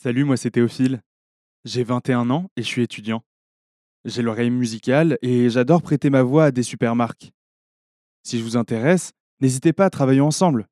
Salut, moi c'est Théophile. J'ai 21 ans et je suis étudiant. J'ai l'oreille musicale et j'adore prêter ma voix à des supermarques. Si je vous intéresse, n'hésitez pas à travailler ensemble.